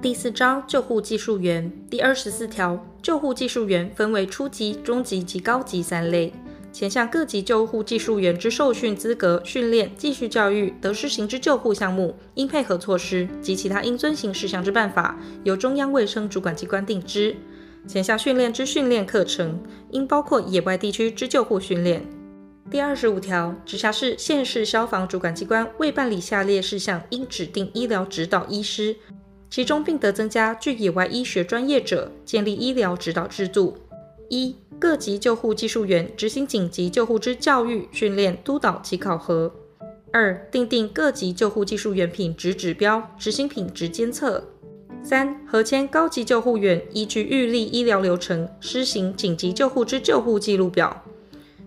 第四章救护技术员第二十四条，救护技术员分为初级、中级及高级三类。前项各级救护技术员之受训资格、训练、继续教育、得施行之救护项目、应配合措施及其他应遵行事项之办法，由中央卫生主管机关定之。前项训练之训练课程，应包括野外地区之救护训练。第二十五条，直辖市、县市消防主管机关未办理下列事项，应指定医疗指导医师。其中，并得增加具野外医学专业者，建立医疗指导制度。一、各级救护技术员执行紧急救护之教育、训练、督导及考核。二、订定各级救护技术员品质指标，执行品质监测。三、核签高级救护员依据预立医疗流程，施行紧急救护之救护记录表。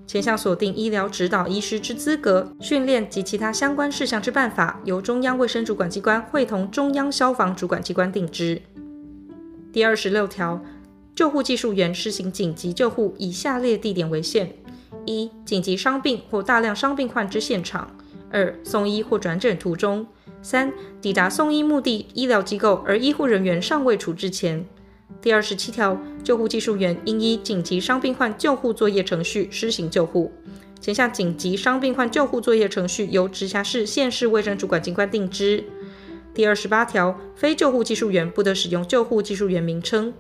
前项锁定医疗指导医师之资格、训练及其他相关事项之办法，由中央卫生主管机关会同中央消防主管机关定之。第二十六条，救护技术员施行紧急救护，以下列地点为限：一、紧急伤病或大量伤病患之现场；二、送医或转诊途中；三、抵达送医目的医疗机构而医护人员尚未处置前。第二十七条，救护技术员应依紧急伤病患救护作业程序施行救护。前项紧急伤病患救护作业程序由直辖市、县市卫生主管机关定之。第二十八条，非救护技术员不得使用救护技术员名称。